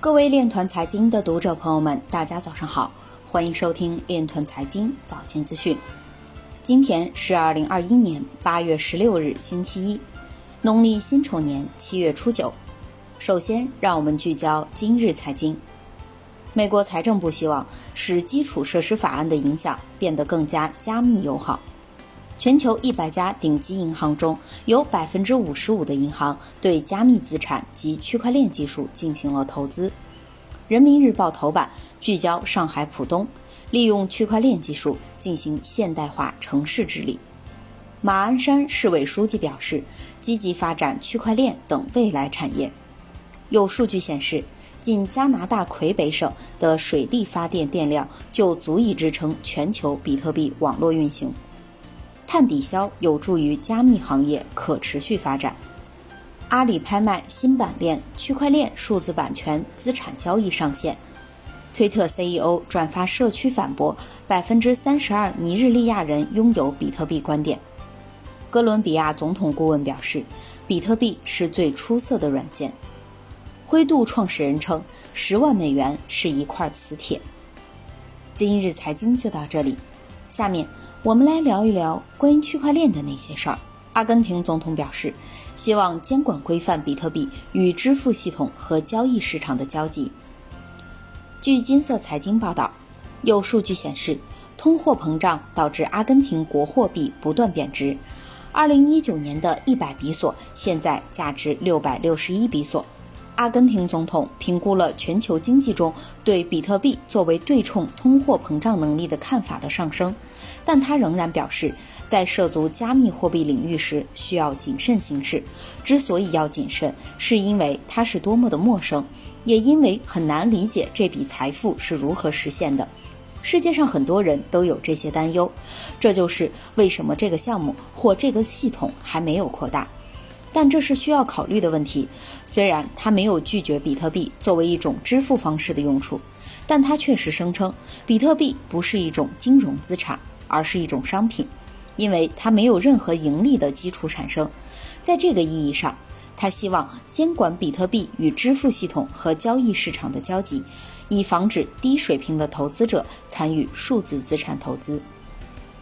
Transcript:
各位链团财经的读者朋友们，大家早上好，欢迎收听链团财经早间资讯。今天是二零二一年八月十六日，星期一，农历辛丑年七月初九。首先，让我们聚焦今日财经。美国财政部希望使基础设施法案的影响变得更加加密友好。全球一百家顶级银行中有百分之五十五的银行对加密资产及区块链技术进行了投资。人民日报头版聚焦上海浦东，利用区块链技术进行现代化城市治理。马鞍山市委书记表示，积极发展区块链等未来产业。有数据显示，仅加拿大魁北省的水力发电电量就足以支撑全球比特币网络运行。碳抵消有助于加密行业可持续发展。阿里拍卖新版链区块链数字版权资产交易上线。推特 CEO 转发社区反驳百分之三十二尼日利亚人拥有比特币观点。哥伦比亚总统顾问表示，比特币是最出色的软件。灰度创始人称，十万美元是一块磁铁。今日财经就到这里，下面。我们来聊一聊关于区块链的那些事儿。阿根廷总统表示，希望监管规范比特币与支付系统和交易市场的交集。据金色财经报道，有数据显示，通货膨胀导致阿根廷国货币不断贬值。二零一九年的一百比索现在价值六百六十一比索。阿根廷总统评估了全球经济中对比特币作为对冲通货膨胀能力的看法的上升，但他仍然表示，在涉足加密货币领域时需要谨慎行事。之所以要谨慎，是因为它是多么的陌生，也因为很难理解这笔财富是如何实现的。世界上很多人都有这些担忧，这就是为什么这个项目或这个系统还没有扩大。但这是需要考虑的问题。虽然他没有拒绝比特币作为一种支付方式的用处，但他确实声称比特币不是一种金融资产，而是一种商品，因为它没有任何盈利的基础产生。在这个意义上，他希望监管比特币与支付系统和交易市场的交集，以防止低水平的投资者参与数字资产投资。